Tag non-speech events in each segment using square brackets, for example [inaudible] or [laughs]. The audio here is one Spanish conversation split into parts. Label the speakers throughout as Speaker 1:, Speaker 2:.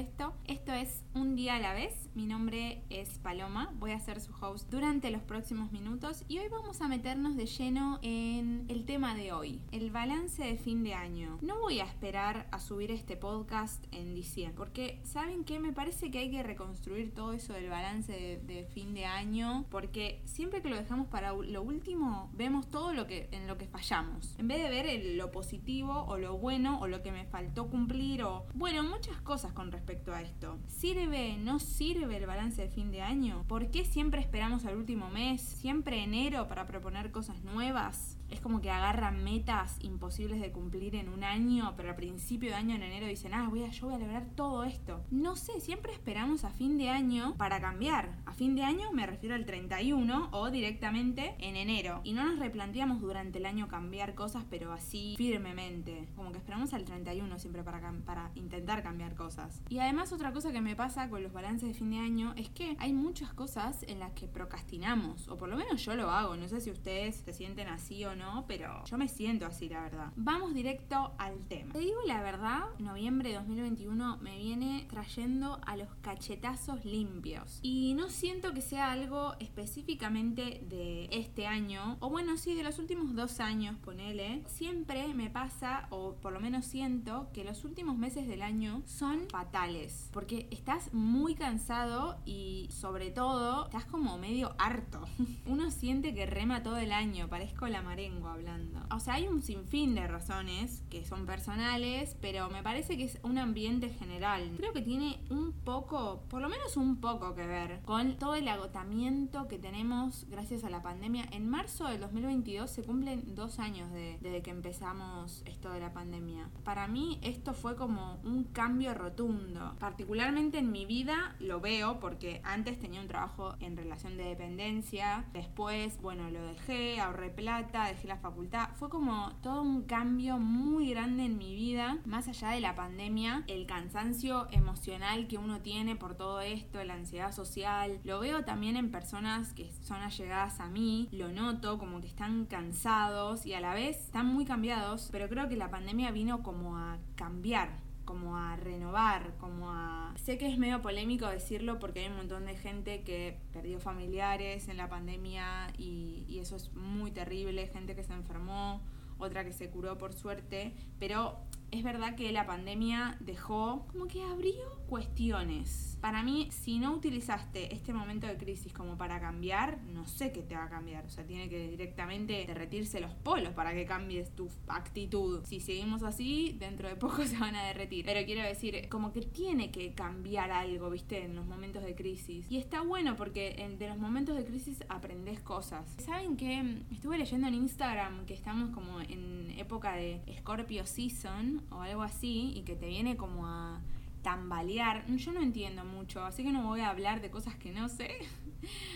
Speaker 1: esto. Esto es día a la vez. Mi nombre es Paloma, voy a ser su host durante los próximos minutos y hoy vamos a meternos de lleno en el tema de hoy, el balance de fin de año. No voy a esperar a subir este podcast en diciembre, porque ¿saben qué? Me parece que hay que reconstruir todo eso del balance de, fin de año, porque siempre que lo dejamos para lo último, vemos todo lo que en lo que fallamos. En vez de ver lo positivo o lo bueno o lo que me faltó cumplir o bueno, muchas cosas con respecto a esto. ¿Sirve, no sirve el balance de fin de año? ¿Por qué siempre esperamos al último mes? ¿Siempre enero para proponer cosas nuevas? Es como que agarran metas imposibles de cumplir en un año, pero al principio de año en enero dicen, ah, voy a, yo voy a lograr todo esto. No sé, siempre esperamos a fin de año para cambiar. A fin de año me refiero al 31 o directamente en enero. Y no nos replanteamos durante el año cambiar cosas, pero así firmemente. Como que esperamos al 31 siempre para, para intentar cambiar cosas. Y además otra cosa que me pasa con los balances de fin de año es que hay muchas cosas en las que procrastinamos, o por lo menos yo lo hago. No sé si ustedes se sienten así o no no, pero yo me siento así, la verdad. Vamos directo al tema. Te digo la verdad, noviembre de 2021 me viene trayendo a los cachetazos limpios. Y no siento que sea algo específicamente de este año, o bueno, sí, de los últimos dos años, ponele. Siempre me pasa, o por lo menos siento, que los últimos meses del año son fatales. Porque estás muy cansado y sobre todo estás como medio harto. [laughs] Uno siente que rema todo el año, parezco la marea hablando. O sea, hay un sinfín de razones que son personales, pero me parece que es un ambiente general. Creo que tiene un poco, por lo menos un poco que ver con todo el agotamiento que tenemos gracias a la pandemia. En marzo del 2022 se cumplen dos años de, desde que empezamos esto de la pandemia. Para mí esto fue como un cambio rotundo. Particularmente en mi vida lo veo porque antes tenía un trabajo en relación de dependencia, después, bueno, lo dejé, ahorré plata, dejé la facultad. Fue como todo un cambio muy grande en mi vida, más allá de la pandemia, el cansancio emocional que uno tiene por todo esto, la ansiedad social. Lo veo también en personas que son allegadas a mí, lo noto como que están cansados y a la vez están muy cambiados, pero creo que la pandemia vino como a cambiar como a renovar, como a... Sé que es medio polémico decirlo porque hay un montón de gente que perdió familiares en la pandemia y, eso es muy terrible, gente que se enfermó, otra que se curó por suerte, pero es verdad que la pandemia dejó como que abrió cuestiones. Para mí, si no utilizaste este momento de crisis como para cambiar, no sé qué te va a cambiar. O sea, tiene que directamente derretirse los polos para que cambies tu actitud. Si seguimos así, dentro de poco [laughs] se van a derretir. Pero quiero decir, como que tiene que cambiar algo, ¿viste? En los momentos de crisis. Y está bueno porque de los momentos de crisis aprendes cosas. ¿Saben qué? Estuve leyendo en Instagram que estamos como en época de Scorpio Season o algo así y que te viene como a tambalear. Yo no entiendo mucho, así que no voy a hablar de cosas que no sé.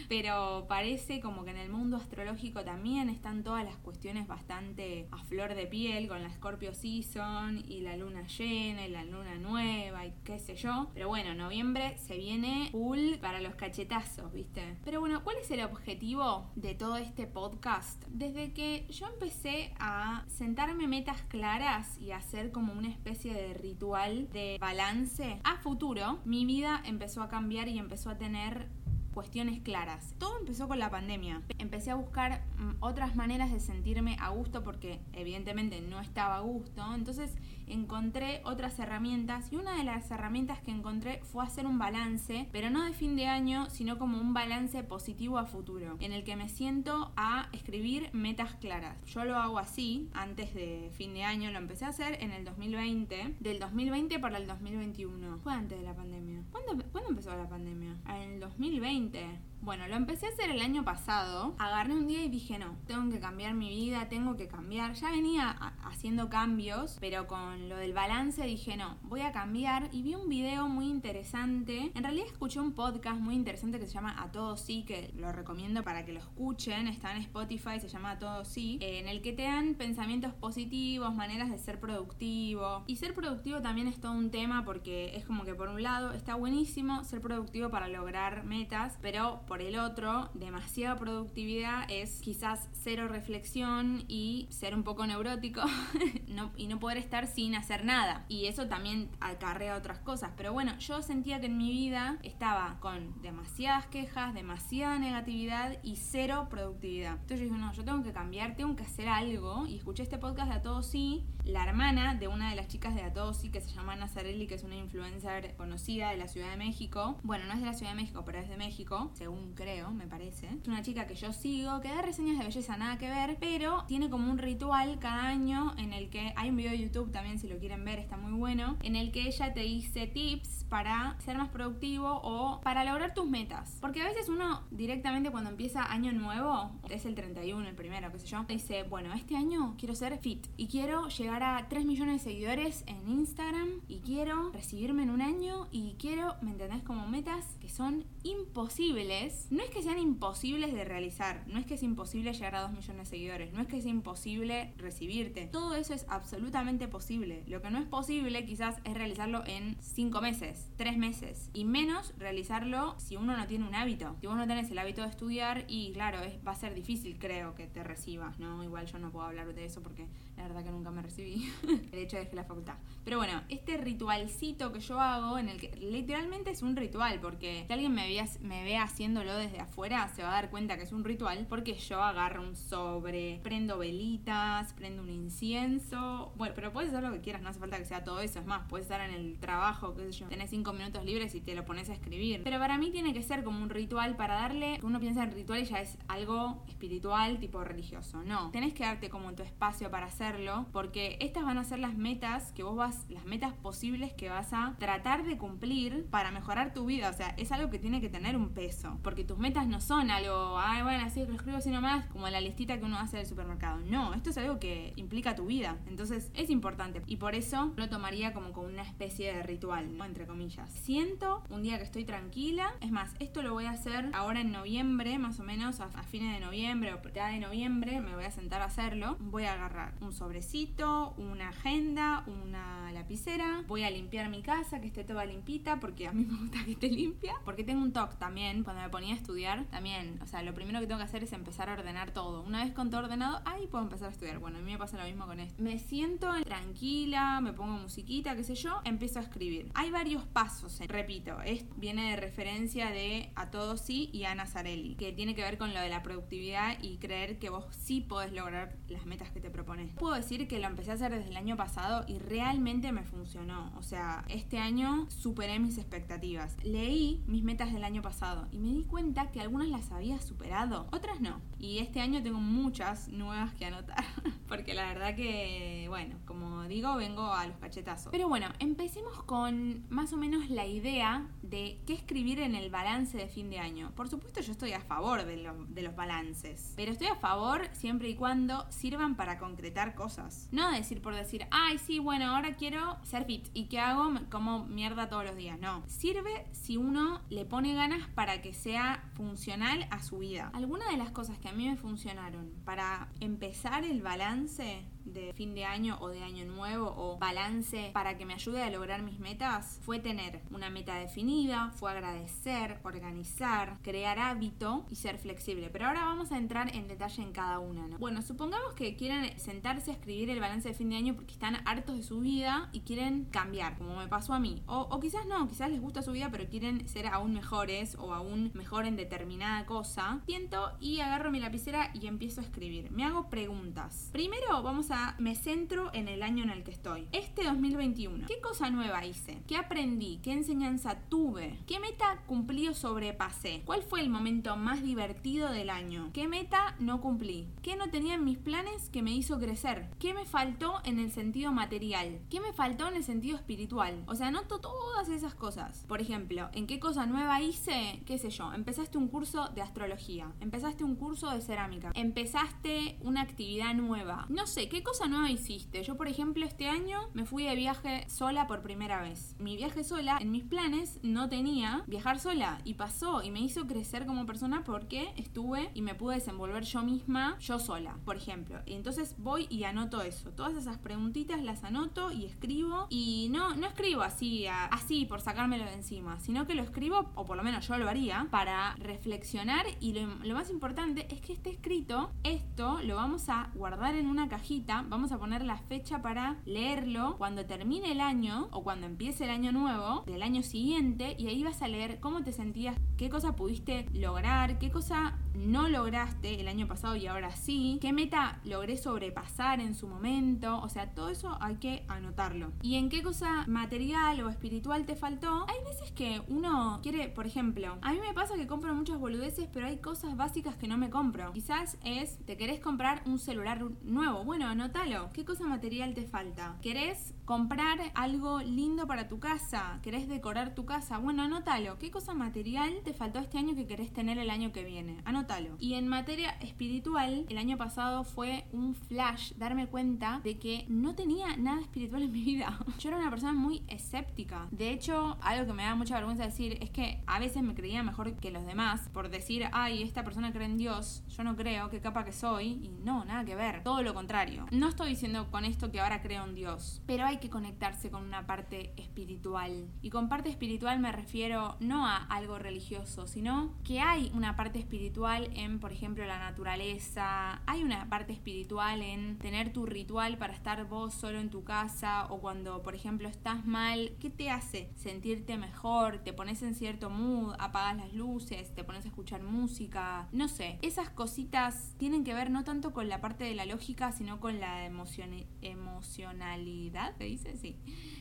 Speaker 1: Pero parece como que en el mundo astrológico también están todas las cuestiones bastante a flor de piel con la Scorpio Season y la luna llena y la luna nueva y qué sé yo. Pero bueno, noviembre se viene full para los cachetazos, ¿viste? Pero bueno, ¿cuál es el objetivo de todo este podcast? Desde que yo empecé a sentarme metas claras y hacer como una especie de ritual de balance, a futuro mi vida empezó a cambiar y empezó a tener cuestiones claras. Todo empezó con la pandemia. Empecé a buscar mm, otras maneras de sentirme a gusto porque evidentemente no estaba a gusto. Entonces encontré otras herramientas y una de las herramientas que encontré fue hacer un balance, pero no de fin de año, sino como un balance positivo a futuro, en el que me siento a escribir metas claras. Yo lo hago así, antes de fin de año lo empecé a hacer en el 2020, del 2020 para el 2021. Fue antes de la pandemia. ¿Cuándo, ¿cuándo empezó la pandemia? En el 2020. Bueno, lo empecé a hacer el año pasado. Agarré un día y dije, no, tengo que cambiar mi vida, tengo que cambiar. Ya venía haciendo cambios, pero con lo del balance dije, no, voy a cambiar. Y vi un video muy interesante. En realidad escuché un podcast muy interesante que se llama A Todos Sí, que lo recomiendo para que lo escuchen. Está en Spotify, se llama A Todos Sí, eh, en el que te dan pensamientos positivos, maneras de ser productivo. Y ser productivo también es todo un tema porque es como que por un lado está buenísimo ser productivo para lograr metas, pero por por el otro, demasiada productividad es quizás cero reflexión y ser un poco neurótico [laughs] y no poder estar sin hacer nada. Y eso también acarrea otras cosas. Pero bueno, yo sentía que en mi vida estaba con demasiadas quejas, demasiada negatividad y cero productividad. Entonces yo dije, no, yo tengo que cambiar, tengo que hacer algo. Y escuché este podcast de A Todos Sí, la hermana de una de las chicas de A Todos Sí, que se llama Nazarelli, que es una influencer conocida de la Ciudad de México. Bueno, no es de la Ciudad de México, pero es de México, según creo, me parece. Es una chica que yo sigo, que da reseñas de belleza, nada que ver, pero tiene como un ritual cada año en el que hay un video de YouTube también, si lo quieren ver, está muy bueno, en el que ella te dice tips para ser más productivo o para lograr tus metas. Porque a veces uno directamente cuando empieza año nuevo, es el 31, el primero, qué sé yo, dice, bueno, este año quiero ser fit y quiero llegar a 3 millones de seguidores en Instagram y quiero recibirme en un año y quiero, ¿me entendés? Como metas que son imposibles. No es que sean imposibles de realizar, no es que es imposible llegar a 2 millones de seguidores, no es que sea imposible recibirte. Todo eso es absolutamente posible. Lo que no es posible quizás es realizarlo en 5 meses, 3 meses y menos realizarlo si uno no tiene un hábito. Si vos no tenés el hábito de estudiar y claro, es, va a ser difícil creo que te recibas, ¿no? Igual yo no puedo hablar de eso porque la verdad que nunca me recibí. [laughs] de hecho dejé la facultad. Pero bueno, este ritualcito que yo hago en el que literalmente es un ritual porque si alguien me ve, ve haciéndolo desde afuera se va a dar cuenta que es un ritual porque yo agarro un sobre, prendo velitas, prendo un incienso. Bueno, pero puedes hacer lo que quieras, no hace falta que sea todo eso. Es más, puedes estar en el trabajo, qué sé yo, tenés cinco minutos libres y te lo pones a escribir. Pero para mí tiene que ser como un ritual para darle, uno piensa en ritual y ya es algo espiritual, tipo religioso. No, tenés que darte como tu espacio para hacerlo porque estas van a ser las metas que vos vas, las metas posibles que vas a tratar de cumplir para mejorar tu vida. O sea, es algo que tiene que tener un peso. Porque tus metas no son algo, ay, bueno, así lo escribo así nomás, como la listita que uno hace del supermercado. No, esto es algo que implica tu vida. Entonces es importante. Y por eso lo tomaría como con una especie de ritual. Entre comillas. Siento un día que estoy tranquila. Es más, esto lo voy a hacer ahora en noviembre, más o menos, a, fines de noviembre o ya de noviembre. Me voy a sentar a hacerlo. Voy a agarrar un sobrecito, una agenda, una lapicera. Voy a limpiar mi casa, que esté toda limpita, porque a mí me gusta que esté limpia. Porque tengo un TOC también, cuando me ponía a estudiar, también, o sea, lo primero que tengo que hacer es empezar a ordenar todo. Una vez con todo ordenado, ahí puedo empezar a estudiar. Bueno, a mí me pasa lo mismo con esto. Me siento tranquila, me pongo musiquita, qué sé yo, empiezo a escribir. Hay varios pasos, eh. repito, es, viene de referencia de A Todos Sí y Ana Zarelli, que tiene que ver con lo de la productividad y creer que vos sí podés lograr las metas que te propones. Puedo decir que lo empecé a hacer desde el año pasado y realmente me funcionó. O sea, este año superé mis expectativas. Leí mis metas del año pasado y me di cuenta que algunas las había superado, otras no. Y este año tengo muchas nuevas que anotar, [laughs] porque la verdad que, bueno, como digo, vengo a los cachetazos. Pero bueno, empecemos con más o menos la idea de qué escribir en el balance de fin de año. Por supuesto yo estoy a favor de, de los balances, pero estoy a favor siempre y cuando sirvan para concretar cosas. No decir por decir, ay, sí, bueno, ahora quiero ser fit y que hago como mierda todos los días. No, sirve si uno le pone ganas para que sea funcional a su vida. Algunas de las cosas que a mí me funcionaron. Para empezar el balance de fin de año o de año nuevo o balance para que me ayude a lograr mis metas fue tener una meta definida, fue agradecer, organizar, crear hábito y ser flexible. Pero ahora vamos a entrar en detalle en cada una. ¿no? Bueno, supongamos que quieren sentarse a escribir el balance de fin de año porque están hartos de su vida y quieren cambiar, como me pasó a mí. O, o quizás no, quizás les gusta su vida pero quieren ser aún mejores o aún mejor en determinada cosa. Siento y agarro mi lapicera y empiezo a escribir. Me hago preguntas. Primero vamos a me centro en el año en el que estoy. Este 2021, ¿qué cosa nueva hice? ¿Qué aprendí? ¿Qué enseñanza tuve? ¿Qué meta cumplí o sobrepasé? ¿Cuál fue el momento más divertido del año? ¿Qué meta no cumplí? ¿Qué no tenía en mis planes que me hizo crecer? ¿Qué me faltó en el sentido material? ¿Qué me faltó en el sentido espiritual? O sea, noto todas esas cosas. Por ejemplo, ¿en qué cosa nueva hice? ¿Qué sé yo? Empezaste un curso de astrología. Empezaste un curso de cerámica. Empezaste una actividad nueva. No sé, ¿qué cosa nueva hiciste? Yo, por ejemplo, este año me fui de viaje sola por primera vez. Mi viaje sola, en mis planes, no tenía viajar sola y pasó y me hizo crecer como persona porque estuve y me pude desenvolver yo misma, yo sola, por ejemplo. Entonces voy y anoto eso. Todas esas preguntitas las anoto y escribo y no, no escribo así, así por sacármelo de encima, sino que lo escribo, o por lo menos yo lo haría, para reflexionar y lo, lo más importante es que esté escrito, esto lo vamos a guardar en una cajita, vamos a poner la fecha para leerlo cuando termine el año o cuando empiece el año nuevo del año siguiente y ahí vas a leer cómo te sentías, qué cosa pudiste lograr, qué cosa no lograste el año pasado y ahora sí, qué meta logré sobrepasar en su momento, o sea, todo eso hay que anotarlo. Y en qué cosa material o espiritual te faltó, hay veces que uno quiere, por ejemplo, a mí me pasa que compro muchas boludeces, pero hay cosas básicas que no me compro. Quizás es, te querés comprar un celular nuevo, bueno, anótalo. ¿Qué cosa material te falta? ¿Querés comprar algo lindo para tu casa? ¿Querés decorar tu casa? Bueno, anótalo. ¿Qué cosa material te faltó este año que querés tener el año que viene? Anótalo. Y en materia espiritual, el año pasado fue un flash darme cuenta de que no tenía nada espiritual en mi vida. [laughs] Yo era una persona muy escéptica. De hecho, algo que me da mucha vergüenza decir es que a veces me creía mejor que los demás por decir, ay, esta persona cree en Dios, yo no creo, qué capa que soy. Y no, nada que ver. Todo lo contrario. No estoy diciendo con esto que ahora creo en Dios, pero hay que conectarse con una parte espiritual. Y con parte espiritual me refiero no a algo religioso, sino que hay una parte espiritual en, por ejemplo, la naturaleza, hay una parte espiritual en tener tu ritual para estar vos solo en tu casa o cuando, por ejemplo, estás mal, ¿qué te hace sentirte mejor? Te pones en cierto mood, apagas las luces, te pones a escuchar música, no sé, esas cositas tienen que ver no tanto con la parte de la lógica, sino con la emocionalidad, ¿te dice? Sí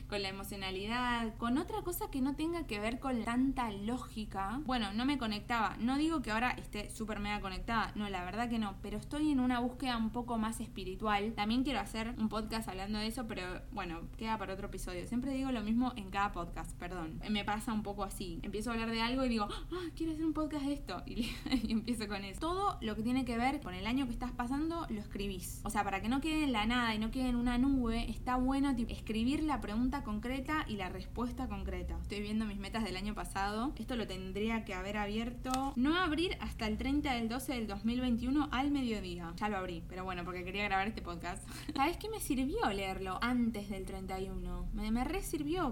Speaker 1: con la emocionalidad, con otra cosa que no tenga que ver con tanta lógica. Bueno, no me conectaba. No digo que ahora esté súper mega conectada, no, la verdad que no, pero estoy en una búsqueda un poco más espiritual. También quiero hacer un podcast hablando de eso, pero bueno, queda para otro episodio. Siempre digo lo mismo en cada podcast, perdón. Me pasa un poco así. Empiezo a hablar de algo y digo, ah, quiero hacer un podcast de esto. Y, [laughs] y empiezo con eso. Todo lo que tiene que ver con el año que estás pasando, lo escribís. O sea, para que no quede en la nada y no quede en una nube, está bueno escribir la pregunta concreta y la respuesta concreta. Estoy viendo mis metas del año pasado. Esto lo tendría que haber abierto. No abrir hasta el 30 del 12 del 2021 al mediodía. Ya lo abrí, pero bueno, porque quería grabar este podcast. [laughs] ¿Sabes qué me sirvió leerlo antes del 31? Me, me.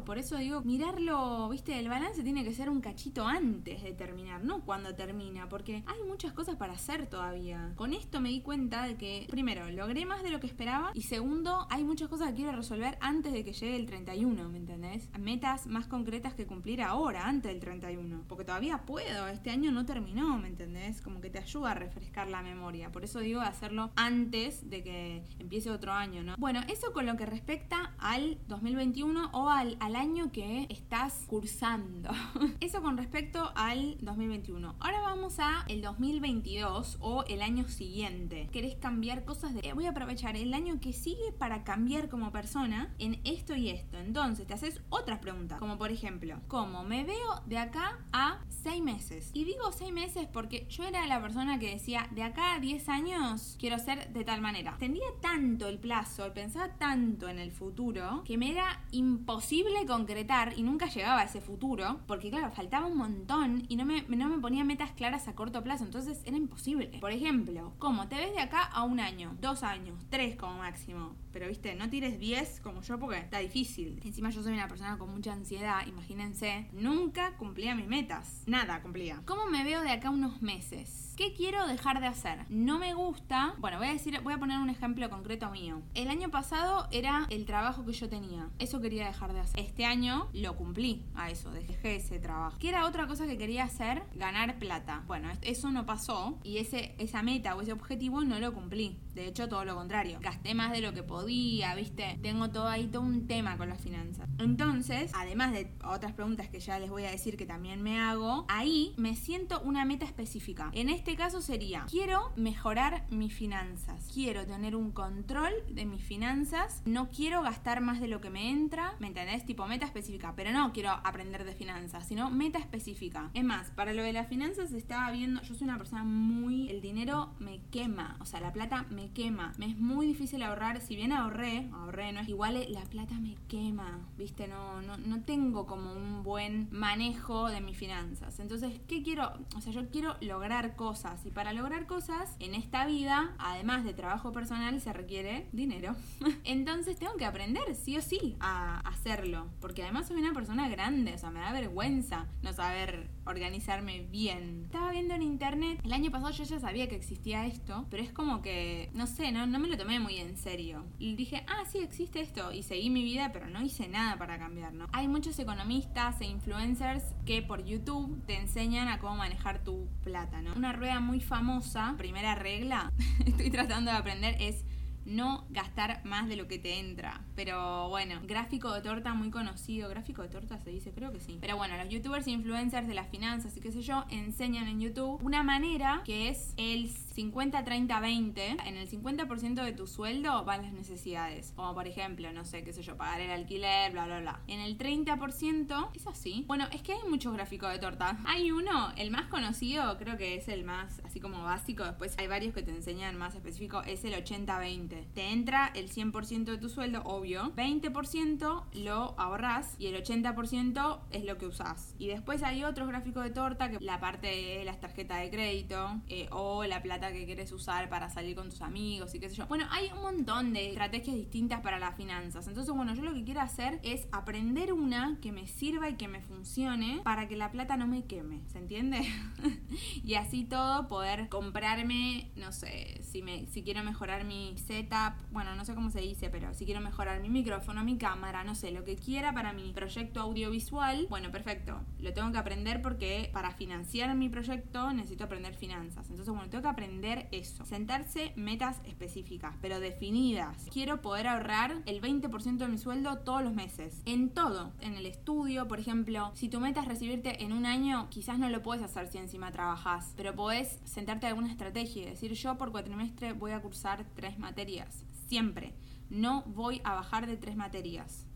Speaker 1: Por eso digo, mirarlo, viste, el balance tiene que ser un cachito antes de terminar, no cuando termina, porque hay muchas cosas para hacer todavía. Con esto me di cuenta de que, primero, logré más de lo que esperaba y segundo, hay muchas cosas que quiero resolver antes de que llegue el 31. ¿me entendés? Metas más concretas que cumplir ahora, antes del 31. Porque todavía puedo, este año no terminó, ¿me entendés? Como que te ayuda a refrescar la memoria. Por eso digo hacerlo antes de que empiece otro año, ¿no? Bueno, eso con lo que respecta al 2021 o al, al año que estás cursando. [laughs] eso con respecto al 2021. Ahora vamos a el 2022 o el año siguiente. ¿Querés cambiar cosas? De... Voy a aprovechar el año que sigue para cambiar como persona en esto y esto. Entonces te haces otras preguntas, como por ejemplo, ¿cómo me veo de acá a seis meses? Y digo seis meses porque yo era la persona que decía, de acá a 10 años quiero ser de tal manera. Tendía tanto el plazo, pensaba tanto en el futuro, que me era imposible concretar y nunca llegaba a ese futuro, porque claro, faltaba un montón y no me, no me ponía metas claras a corto plazo, entonces era imposible. Por ejemplo, ¿cómo te ves de acá a un año, dos años, tres como máximo? Pero viste, no tires 10 como yo porque está difícil. Encima yo soy una persona con mucha ansiedad, imagínense. Nunca cumplía mis metas. Nada cumplía. ¿Cómo me veo de acá unos meses? ¿Qué quiero dejar de hacer? No me gusta. Bueno, voy a decir, voy a poner un ejemplo concreto mío. El año pasado era el trabajo que yo tenía. Eso quería dejar de hacer. Este año lo cumplí a eso, dejé ese trabajo. ¿Qué era otra cosa que quería hacer? Ganar plata. Bueno, eso no pasó y ese, esa meta o ese objetivo no lo cumplí. De hecho, todo lo contrario. Gasté más de lo que podía, ¿viste? Tengo todo ahí, todo un tema con las finanzas. Entonces, además de otras preguntas que ya les voy a decir que también me hago, ahí me siento una meta específica. En este caso sería, quiero mejorar mis finanzas, quiero tener un control de mis finanzas, no quiero gastar más de lo que me entra, ¿me entendés? Tipo meta específica, pero no quiero aprender de finanzas, sino meta específica. Es más, para lo de las finanzas estaba viendo, yo soy una persona muy, el dinero me quema, o sea, la plata me quema, me es muy difícil ahorrar, si bien ahorré, ahorré, no es igual, la plata me quema, ¿viste? No, no, no tengo como un buen manejo de mis finanzas. Entonces, ¿qué quiero? O sea, yo quiero lograr cosas y para lograr cosas en esta vida, además de trabajo personal, se requiere dinero. [laughs] Entonces tengo que aprender sí o sí a hacerlo, porque además soy una persona grande, o sea, me da vergüenza no saber organizarme bien. Estaba viendo en internet, el año pasado yo ya sabía que existía esto, pero es como que, no sé, no, no me lo tomé muy en serio. Y dije, ah, sí, existe esto, y seguí mi vida, pero no hice nada para cambiar, ¿no? Hay muchos economistas e influencers que por YouTube te enseñan a cómo manejar tu plata, ¿no? Rueda muy famosa, primera regla, [laughs] estoy tratando de aprender, es no gastar más de lo que te entra. Pero bueno, gráfico de torta muy conocido. ¿Gráfico de torta se dice? Creo que sí. Pero bueno, los youtubers influencers de las finanzas y qué sé yo enseñan en YouTube una manera que es el 50, 30, 20. En el 50% de tu sueldo van las necesidades. Como por ejemplo, no sé, qué sé yo, pagar el alquiler, bla, bla, bla. En el 30% es así. Bueno, es que hay muchos gráficos de torta. Hay uno, el más conocido, creo que es el más así como básico. Después hay varios que te enseñan más específico. Es el 80-20. Te entra el 100% de tu sueldo, obvio. 20% lo ahorras y el 80% es lo que usás. Y después hay otros gráficos de torta que la parte de las tarjetas de crédito eh, o la plata que quieres usar para salir con tus amigos y qué sé yo. Bueno, hay un montón de estrategias distintas para las finanzas. Entonces, bueno, yo lo que quiero hacer es aprender una que me sirva y que me funcione para que la plata no me queme. ¿Se entiende? [laughs] y así todo poder comprarme, no sé, si, me, si quiero mejorar mi setup, bueno, no sé cómo se dice, pero si quiero mejorar mi micrófono, mi cámara, no sé, lo que quiera para mi proyecto audiovisual, bueno, perfecto. Lo tengo que aprender porque para financiar mi proyecto necesito aprender finanzas. Entonces, bueno, tengo que aprender eso. Sentarse metas específicas, pero definidas. Quiero poder ahorrar el 20% de mi sueldo todos los meses. En todo. En el estudio, por ejemplo. Si tu meta es recibirte en un año, quizás no lo puedes hacer si encima trabajas. Pero podés sentarte alguna estrategia y decir yo por cuatrimestre voy a cursar tres materias. Siempre. No voy a bajar de tres materias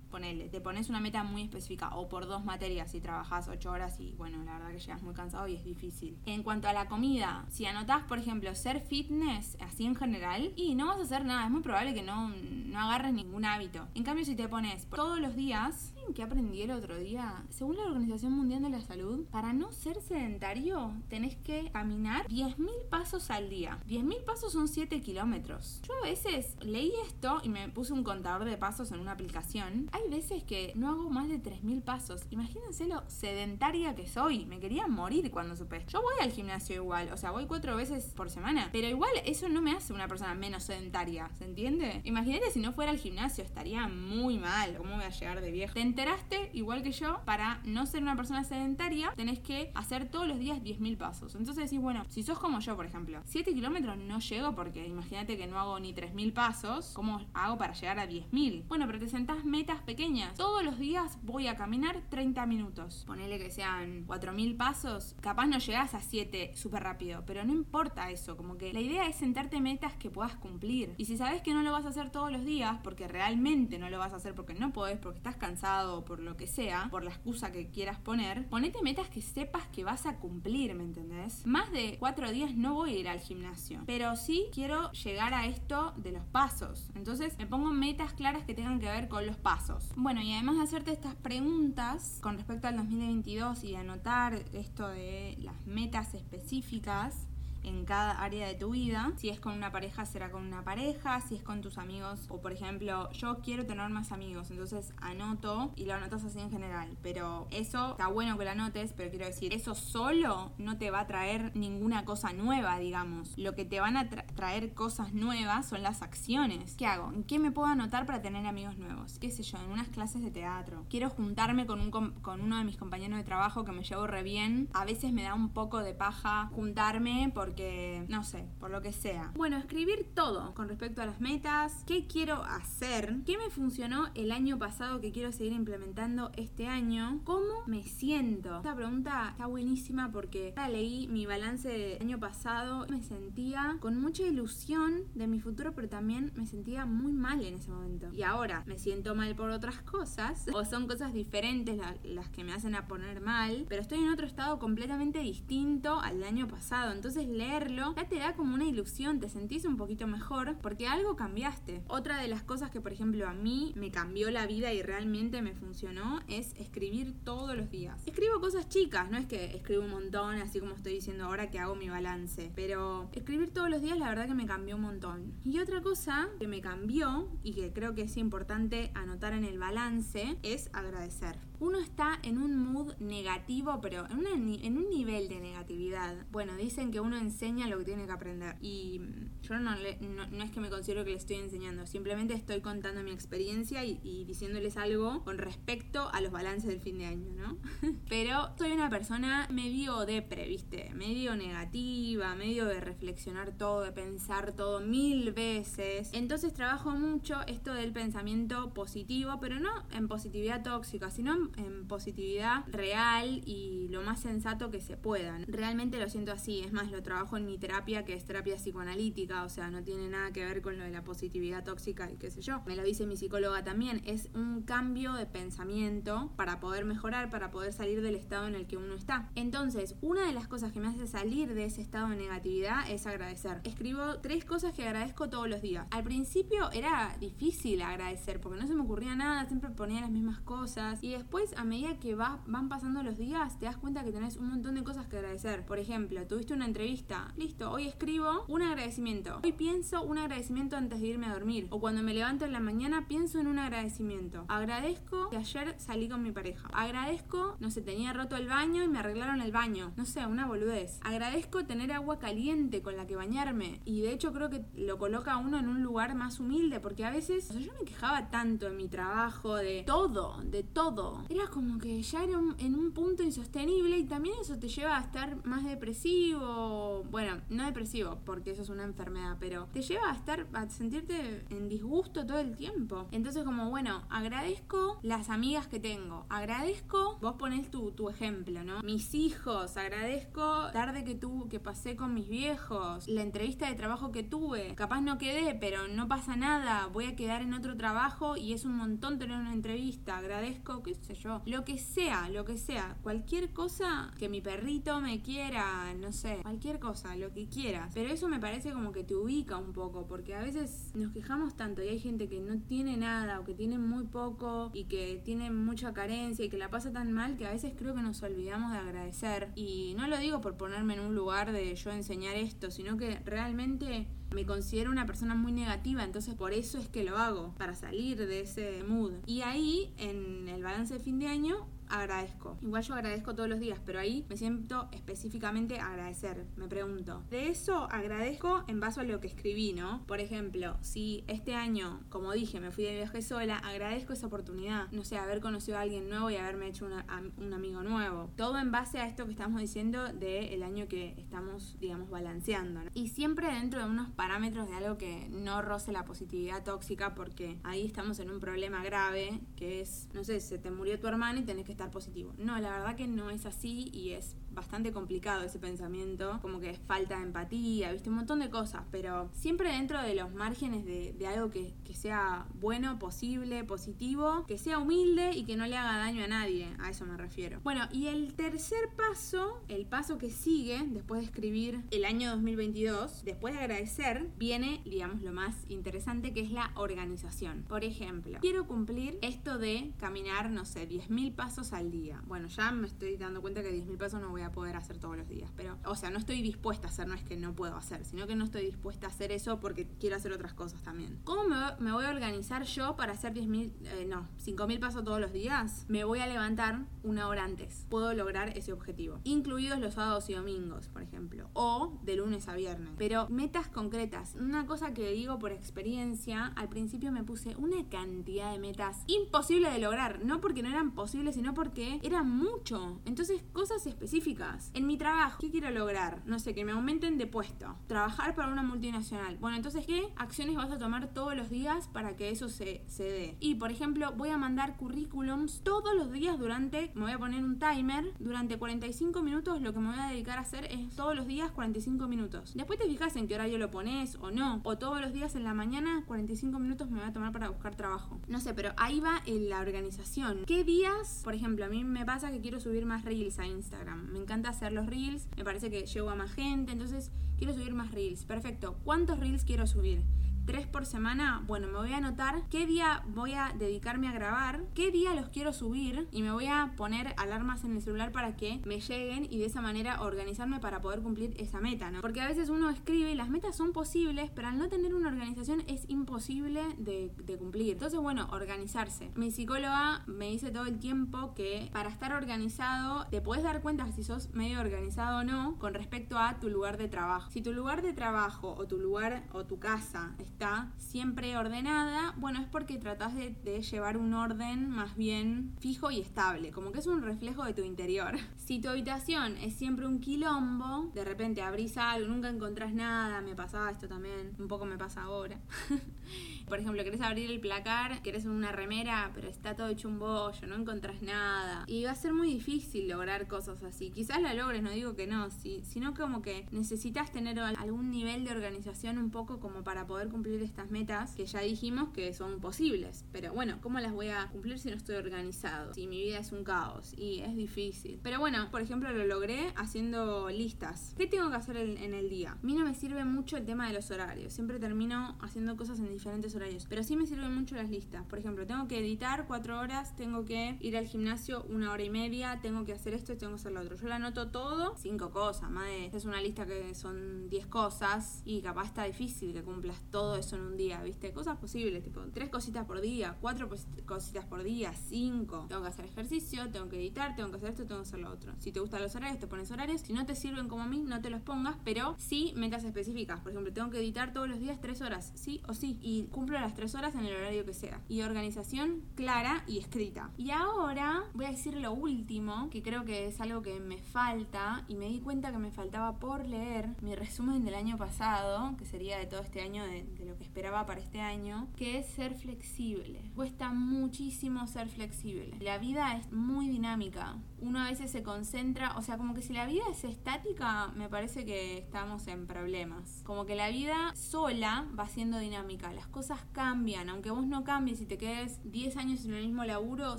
Speaker 1: te pones una meta muy específica o por dos materias si trabajas ocho horas y bueno, la verdad que llegas muy cansado y es difícil. En cuanto a la comida, si anotás, por ejemplo, ser fitness así en general y no vas a hacer nada, es muy probable que no, no agarres ningún hábito. En cambio, si te pones todos los días que aprendí el otro día? Según la Organización Mundial de la Salud, para no ser sedentario tenés que caminar 10.000 pasos al día. 10.000 pasos son 7 kilómetros. Yo a veces leí esto y me puse un contador de pasos en una aplicación. Hay veces que no hago más de 3.000 pasos. Imagínense lo sedentaria que soy. Me quería morir cuando supe. Yo voy al gimnasio igual, o sea, voy cuatro veces por semana. Pero igual eso no me hace una persona menos sedentaria, ¿se entiende? Imagínate si no fuera al gimnasio, estaría muy mal. ¿Cómo voy a llegar de viejo? Enteraste, igual que yo, para no ser una persona sedentaria, tenés que hacer todos los días 10.000 pasos. Entonces decís, bueno, si sos como yo, por ejemplo, 7 kilómetros no llego porque imagínate que no hago ni 3.000 pasos, ¿cómo hago para llegar a 10.000? Bueno, pero te sentás metas pequeñas. Todos los días voy a caminar 30 minutos. Ponele que sean 4.000 pasos, capaz no llegás a 7 súper rápido, pero no importa eso, como que la idea es sentarte metas que puedas cumplir. Y si sabes que no lo vas a hacer todos los días, porque realmente no lo vas a hacer porque no podés, porque estás cansado, o por lo que sea, por la excusa que quieras poner, ponete metas que sepas que vas a cumplir, ¿me entendés? Más de cuatro días no voy a ir al gimnasio, pero sí quiero llegar a esto de los pasos. Entonces me pongo metas claras que tengan que ver con los pasos. Bueno, y además de hacerte estas preguntas con respecto al 2022 y anotar esto de las metas específicas, en cada área de tu vida. Si es con una pareja, será con una pareja. Si es con tus amigos, o por ejemplo, yo quiero tener más amigos, entonces anoto y lo anotas así en general. Pero eso está bueno que lo anotes, pero quiero decir, eso solo no te va a traer ninguna cosa nueva, digamos. Lo que te van a traer cosas nuevas son las acciones. ¿Qué hago? ¿En qué me puedo anotar para tener amigos nuevos? ¿Qué sé yo? En unas clases de teatro. Quiero juntarme con, un, con uno de mis compañeros de trabajo que me llevo re bien. A veces me da un poco de paja juntarme porque porque, no sé, por lo que sea. Bueno, escribir todo con respecto a las metas, qué quiero hacer, qué me funcionó el año pasado que quiero seguir implementando este año, cómo me siento. Esta pregunta está buenísima porque ya leí mi balance del año pasado, me sentía con mucha ilusión de mi futuro, pero también me sentía muy mal en ese momento. Y ahora me siento mal por otras cosas, o son cosas diferentes las que me hacen a poner mal, pero estoy en otro estado completamente distinto al año pasado. Entonces leerlo ya te da como una ilusión, te sentís un poquito mejor porque algo cambiaste. Otra de las cosas que, por ejemplo, a mí me cambió la vida y realmente me funcionó es escribir todos los días. Escribo cosas chicas, no es que escribo un montón, así como estoy diciendo ahora que hago mi balance, pero escribir todos los días la verdad que me cambió un montón. Y otra cosa que me cambió y que creo que es importante anotar en el balance es agradecer uno está en un mood negativo, pero en, en, un nivel de negatividad. Bueno, dicen que uno enseña lo que tiene que aprender. Y yo no, no, es que me considero que le estoy enseñando, simplemente estoy contando mi experiencia y, diciéndoles algo con respecto a los balances del fin de año, ¿no? [laughs] pero soy una persona medio depre, ¿viste? Medio negativa, medio de reflexionar todo, de pensar todo mil veces. Entonces trabajo mucho esto del pensamiento positivo, pero no en positividad tóxica, sino en en positividad real y lo más sensato que se pueda. Realmente lo siento así, es más, lo trabajo en mi terapia que es terapia psicoanalítica, o sea, no tiene nada que ver con lo de la positividad tóxica y qué sé yo. Me lo dice mi psicóloga también, es un cambio de pensamiento para poder mejorar, para poder salir del estado en el que uno está. Entonces, una de las cosas que me hace salir de ese estado de negatividad es agradecer. Escribo tres cosas que agradezco todos los días. Al principio era difícil agradecer porque no se me ocurría nada, siempre ponía las mismas cosas y después a medida que va, van pasando los días, te das cuenta que tenés un montón de cosas que agradecer. Por ejemplo, tuviste una entrevista, listo, hoy escribo un agradecimiento. Hoy pienso un agradecimiento antes de irme a dormir. O cuando me levanto en la mañana, pienso en un agradecimiento. Agradezco que ayer salí con mi pareja. Agradezco, no sé, tenía roto el baño y me arreglaron el baño. No sé, una boludez. Agradezco tener agua caliente con la que bañarme. Y de hecho creo que lo coloca uno en un lugar más humilde, porque a veces yo me quejaba tanto en mi trabajo de todo, de todo era como que ya era en un punto insostenible y también eso te lleva a estar más depresivo. Bueno, no depresivo, porque eso es una enfermedad, pero te lleva a estar, a sentirte en disgusto todo el tiempo. Entonces, como, bueno, agradezco las amigas que tengo, agradezco, vos ponés tu, tu ejemplo, ¿no? Mis hijos, agradezco tarde que tuve, que pasé con mis viejos, la entrevista de trabajo que tuve, capaz no quedé, pero no pasa nada, voy a quedar en otro trabajo y es un montón tener una entrevista, agradezco, qué sé yo lo que sea, lo que sea, cualquier cosa que mi perrito me quiera, no sé, cualquier cosa, lo que quieras. Pero eso me parece como que te ubica un poco, porque a veces nos quejamos tanto y hay gente que no tiene nada o que tiene muy poco y que tiene mucha carencia y que la pasa tan mal que a veces creo que nos olvidamos de agradecer. Y no lo digo por ponerme en un lugar de yo enseñar esto, sino que realmente me considero una persona muy negativa, entonces por eso es que lo hago, para salir de ese mood. Y ahí, en el balance de fin de año, agradezco. Igual yo agradezco todos los días, pero ahí me siento específicamente agradecer. Me pregunto. De eso agradezco en base a lo que escribí, ¿no? Por ejemplo, si este año, como dije, me fui de viaje sola, agradezco esa oportunidad. No sé, haber conocido a alguien nuevo y haberme hecho un amigo nuevo. Todo en base a esto que estamos diciendo del año que estamos, digamos, balanceando. Y siempre dentro de unos parámetros de algo que no roce la positividad tóxica, porque ahí estamos en un problema grave, que es, no sé, se te murió tu hermano y tenés que estar positivo. No, la verdad que no es así y es bastante complicado ese pensamiento, como que falta de empatía, viste, un montón de cosas, pero siempre dentro de los márgenes de, algo que, que, sea bueno, posible, positivo, que sea humilde y que no le haga daño a nadie, a eso me refiero. Bueno, y el tercer paso, el paso que sigue después de escribir el año 2022, después de agradecer, viene, digamos, lo más interesante que es la organización. Por ejemplo, quiero cumplir esto de caminar, no sé, 10.000 pasos al día. Bueno, ya me estoy dando cuenta que 10.000 pasos no voy a poder hacer todos los días. Pero, o sea, no estoy dispuesta a hacer, no es que no puedo hacer, sino que no estoy dispuesta a hacer eso porque quiero hacer otras cosas también. ¿Cómo me, voy a organizar yo para hacer 10.000, eh, no, 5.000 pasos todos los días? Me voy a levantar una hora antes. Puedo lograr ese objetivo. Incluidos los sábados y domingos, por ejemplo. O de lunes a viernes. Pero metas concretas. Una cosa que digo por experiencia, al principio me puse una cantidad de metas imposible de lograr. No porque no eran posibles, sino porque era mucho. Entonces, cosas específicas. En mi trabajo, ¿qué quiero lograr? No sé, que me aumenten de puesto. Trabajar para una multinacional. Bueno, entonces, ¿qué acciones vas a tomar todos los días para que eso se, dé? Y, por ejemplo, voy a mandar currículums todos los días durante, me voy a poner un timer, durante 45 minutos lo que me voy a dedicar a hacer es todos los días 45 minutos. Después te fijas en qué horario lo pones o no. O todos los días en la mañana 45 minutos me voy a tomar para buscar trabajo. No sé, pero ahí va en la organización. ¿Qué días? Por ejemplo, a mí me pasa que quiero subir más reels a Instagram. Me encanta hacer los reels, me parece que llevo a más gente, entonces quiero subir más reels. Perfecto. ¿Cuántos reels quiero subir? Tres por semana, bueno, me voy a anotar qué día voy a dedicarme a grabar, qué día los quiero subir y me voy a poner alarmas en el celular para que me lleguen y de esa manera organizarme para poder cumplir esa meta, ¿no? Porque a veces uno escribe y las metas son posibles, pero al no tener una organización es imposible de, cumplir. Entonces, bueno, organizarse. Mi psicóloga me dice todo el tiempo que para estar organizado te puedes dar cuenta si sos medio organizado o no con respecto a tu lugar de trabajo. Si tu lugar de trabajo o tu lugar o tu casa está siempre ordenada, bueno, es porque tratás de, llevar un orden más bien fijo y estable, como que es un reflejo de tu interior. Si tu habitación es siempre un quilombo, de repente abrís algo, nunca encontrás nada, me pasaba esto también, un poco me pasa ahora. [laughs] Por ejemplo, querés abrir el placar, querés una remera, pero está todo hecho un bollo, no encontrás nada. Y va a ser muy difícil lograr cosas así. Quizás la logres, no digo que no, si, sino como que necesitas tener algún nivel de organización un poco como para poder cumplir estas metas que ya dijimos que son posibles. Pero bueno, ¿cómo las voy a cumplir si no estoy organizado? Si mi vida es un caos y es difícil. Pero bueno, por ejemplo, lo logré haciendo listas. ¿Qué tengo que hacer en, el día? A mí no me sirve mucho el tema de los horarios. Siempre termino haciendo cosas en diferentes horarios. Pero sí me sirven mucho las listas. Por ejemplo, tengo que editar cuatro horas, tengo que ir al gimnasio una hora y media, tengo que hacer esto y tengo que hacer lo otro. Yo la anoto todo, cinco cosas, madre. Es una lista que son diez cosas y capaz está difícil que cumplas todo eso en un día, ¿viste? Cosas posibles, tipo tres cositas por día, cuatro cositas por día, cinco. Tengo que hacer ejercicio, tengo que editar, tengo que hacer esto, tengo que hacer lo otro. Si te gustan los horarios, te pones horarios. Si no te sirven como a mí, no te los pongas, pero sí metas específicas. Por ejemplo, tengo que editar todos los días tres horas, sí o sí. Y cumplo las tres horas en el horario que sea. Y organización clara y escrita. Y ahora voy a decir lo último, que creo que es algo que me falta y me di cuenta que me faltaba por leer mi resumen del año pasado, que sería de todo este año, de, de lo que esperaba para este año, que es ser flexible. Cuesta muchísimo ser flexible. La vida es muy dinámica. Uno a veces se concentra, o sea, como que si la vida es estática, me parece que estamos en problemas. Como que la vida sola va siendo dinámica. Las cosas cambian, aunque vos no cambies y te quedes 10 años en el mismo laburo,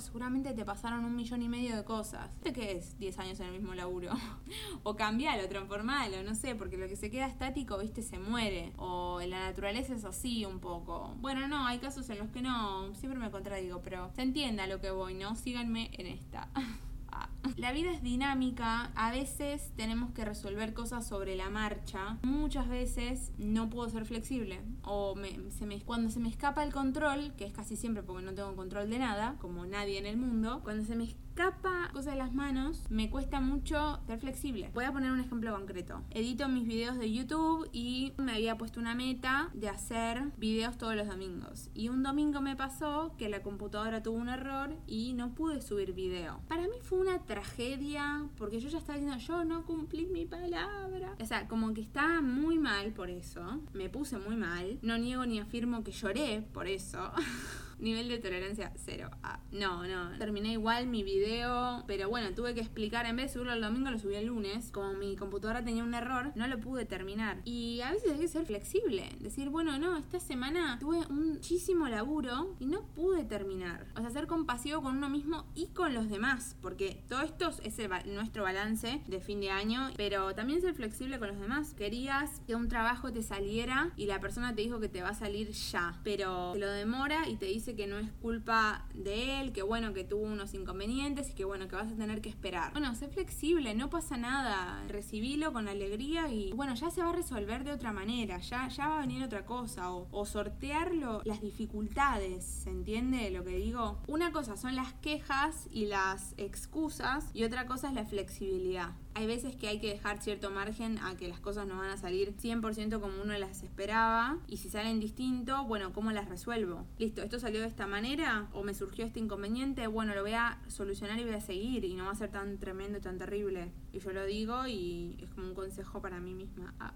Speaker 1: seguramente te pasaron un millón y medio de cosas. ¿Qué qué es 10 años en el mismo laburo? [laughs] o cambialo, transformalo, no sé, porque lo que se queda estático, viste, se muere. O en la naturaleza es así un poco. Bueno, no, hay casos en los que no, siempre me contradigo, pero se entienda lo que voy, ¿no? Síganme en esta. [laughs] La vida es dinámica, a veces tenemos que resolver cosas sobre la marcha, muchas veces no puedo ser flexible o me, cuando se me escapa el control, que es casi siempre porque no tengo control de nada, como nadie en el mundo, cuando se me escapa cosa de las manos, me cuesta mucho ser flexible. Voy a poner un ejemplo concreto. Edito mis videos de YouTube y me había puesto una meta de hacer videos todos los domingos. Y un domingo me pasó que la computadora tuvo un error y no pude subir video. Para mí fue una tragedia porque yo ya estaba diciendo, yo no cumplí mi palabra. O sea, como que estaba muy mal por eso. Me puse muy mal. No niego ni afirmo que lloré por eso. [laughs] Nivel de tolerancia cero. Ah, no, no. Terminé igual mi video, pero bueno, tuve que explicar. En vez de subirlo el domingo, lo subí el lunes. Como mi computadora tenía un error, no lo pude terminar. Y a veces hay que ser flexible. Decir, bueno, no, esta semana tuve muchísimo laburo y no pude terminar. O sea, ser compasivo con uno mismo y con los demás. Porque todo esto es nuestro balance de fin de año. Pero también ser flexible con los demás. Querías que un trabajo te saliera y la persona te dijo que te va a salir ya. Pero te lo demora y te dice que no es culpa de él, que bueno, que tuvo unos inconvenientes y que bueno, que vas a tener que esperar. Bueno, sé flexible, no pasa nada, recibilo con alegría y bueno, ya se va a resolver de otra manera, ya, ya va a venir otra cosa o, o sortearlo, las dificultades, ¿se entiende lo que digo? Una cosa son las quejas y las excusas y otra cosa es la flexibilidad hay veces que hay que dejar cierto margen a que las cosas no van a salir 100% como uno las esperaba y si salen distinto, bueno, ¿cómo las resuelvo? Listo, esto salió de esta manera o me surgió este inconveniente, bueno, lo voy a solucionar y voy a seguir y no va a ser tan tremendo, tan terrible. Y yo lo digo y es como un consejo para mí misma, [laughs] ah,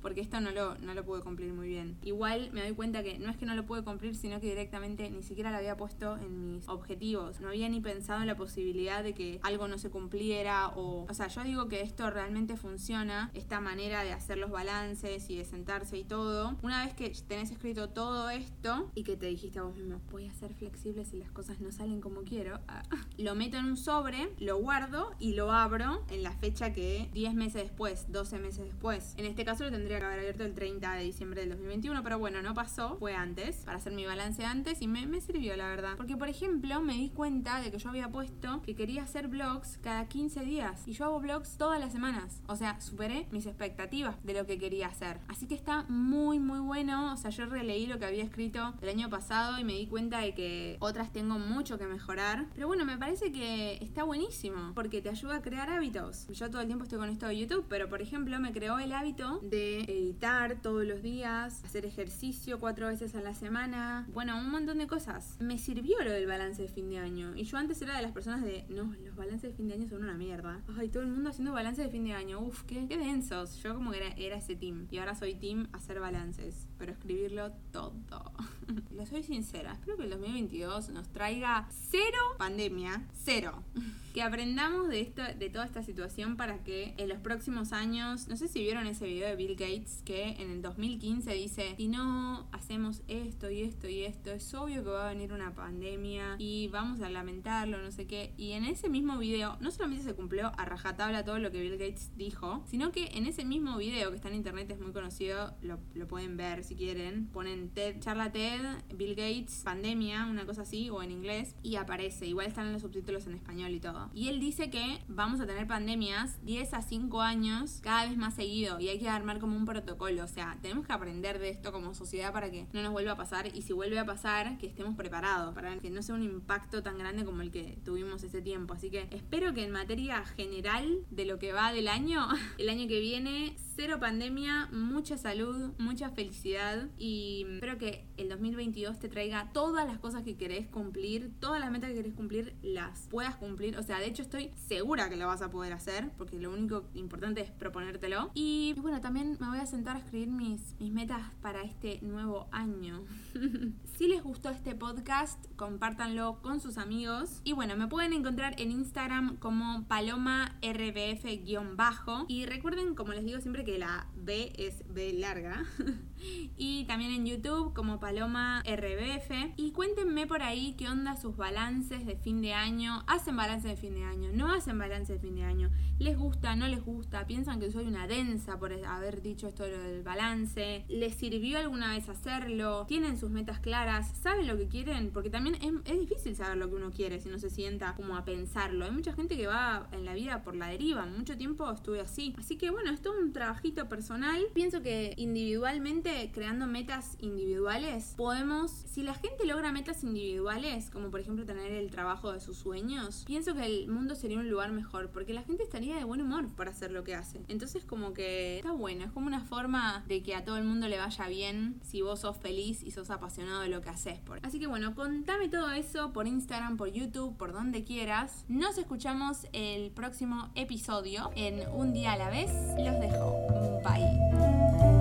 Speaker 1: porque esto no lo, no lo pude cumplir muy bien. Igual me doy cuenta que no es que no lo pude cumplir, sino que directamente ni siquiera lo había puesto en mis objetivos. No había ni pensado en la posibilidad de que algo no se cumpliera o... O sea, yo digo que esto realmente funciona, esta manera de hacer los balances y de sentarse y todo. Una vez que tenés escrito todo esto y que te dijiste a vos mismo, voy a ser flexible si las cosas no salen como quiero, ah, [laughs] lo meto en un sobre, lo guardo y lo abro en la fecha que 10 meses después, 12 meses después. En este caso lo tendría que haber abierto el 30 de diciembre del 2021, pero bueno, no pasó, fue antes, para hacer mi balance antes y me, me sirvió la verdad. Porque por ejemplo me di cuenta de que yo había puesto que quería hacer vlogs cada 15 días y yo hago todas las semanas. O sea, superé mis expectativas de lo que quería hacer. Así que está muy muy bueno. O sea, yo releí lo que había escrito el año pasado y me di cuenta de que otras tengo mucho que mejorar. Pero bueno, me parece que está buenísimo porque te ayuda a crear hábitos. Yo todo el tiempo estoy con esto de YouTube, pero por ejemplo me creó el hábito de editar todos los días, hacer ejercicio cuatro veces a la semana. Bueno, un montón de cosas. Me sirvió lo del balance de fin de año. Y yo antes era de las personas de, no, los balances de fin de año son una mierda. Ay, todo el mundo haciendo balance de fin de año. Uf, qué, qué densos. Yo como que era ese team. Y ahora soy team hacer balances, pero escribirlo todo. [laughs] Lo soy sincera, espero que el 2022 nos traiga cero pandemia, cero. [laughs] Que aprendamos de esto, de toda esta situación para que en los próximos años, no sé si vieron ese video de Bill Gates que en el 2015 dice, si no hacemos esto y esto y esto, es obvio que va a venir una pandemia y vamos a lamentarlo, no sé qué. Y en ese mismo video, no solamente se cumplió a rajatabla todo lo que Bill Gates dijo, sino que en ese mismo video que está en internet es muy conocido, lo pueden ver si quieren, ponen TED, charla TED, Bill Gates, pandemia, una cosa así, o en inglés, y aparece, igual están los subtítulos en español y todo. Y él dice que vamos a tener pandemias 10 a 5 años cada vez más seguido y hay que armar como un protocolo. O sea, tenemos que aprender de esto como sociedad para que no nos vuelva a pasar y si vuelve a pasar, que estemos preparados para que no sea un impacto tan grande como el que tuvimos ese tiempo. Así que espero que en materia general de lo que va del año, [laughs] el año que viene, cero pandemia, mucha salud, mucha felicidad y espero que el 2022 te traiga todas las cosas que querés cumplir, todas las metas que querés cumplir, las puedas cumplir. O sea, de hecho estoy segura que lo vas a poder hacer, porque lo único importante es proponértelo. Y, bueno, también me voy a sentar a escribir mis, mis metas para este nuevo año. [laughs] si les gustó este podcast, compártanlo con sus amigos. Y bueno, me pueden encontrar en Instagram como paloma rbf-bajo. Y recuerden, como les digo siempre, que la B es B larga. [laughs] y también en YouTube como Paloma RBF. Y cuéntenme por ahí qué onda sus balances de fin de año. ¿Hacen balance de fin de año? ¿No hacen balance de fin de año? ¿Les gusta? ¿No les gusta? ¿Piensan que soy una densa por haber dicho esto del balance? ¿Les sirvió alguna vez hacerlo? ¿Tienen sus metas claras? ¿Saben lo que quieren? Porque también es, difícil saber lo que uno quiere si no se sienta como a pensarlo. Hay mucha gente que va en la vida por la deriva. Mucho tiempo estuve así. Así que bueno, esto es un trabajito personal. Pienso que individualmente, creando metas individuales, podemos, si la gente logra metas individuales, como por ejemplo tener el trabajo de sus sueños, pienso que el mundo sería un lugar mejor, porque la gente estaría de buen humor para hacer lo que hace. Entonces como que está bueno, es como una forma de que a todo el mundo le vaya bien si vos sos feliz y sos apasionado de lo que haces. Así que bueno, contame todo eso por Instagram, por YouTube, por donde quieras. Nos escuchamos el próximo episodio en Un día a la vez. Los dejo. Bye.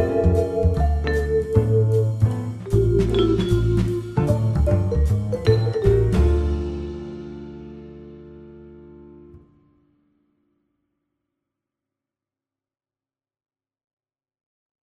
Speaker 1: Thank you.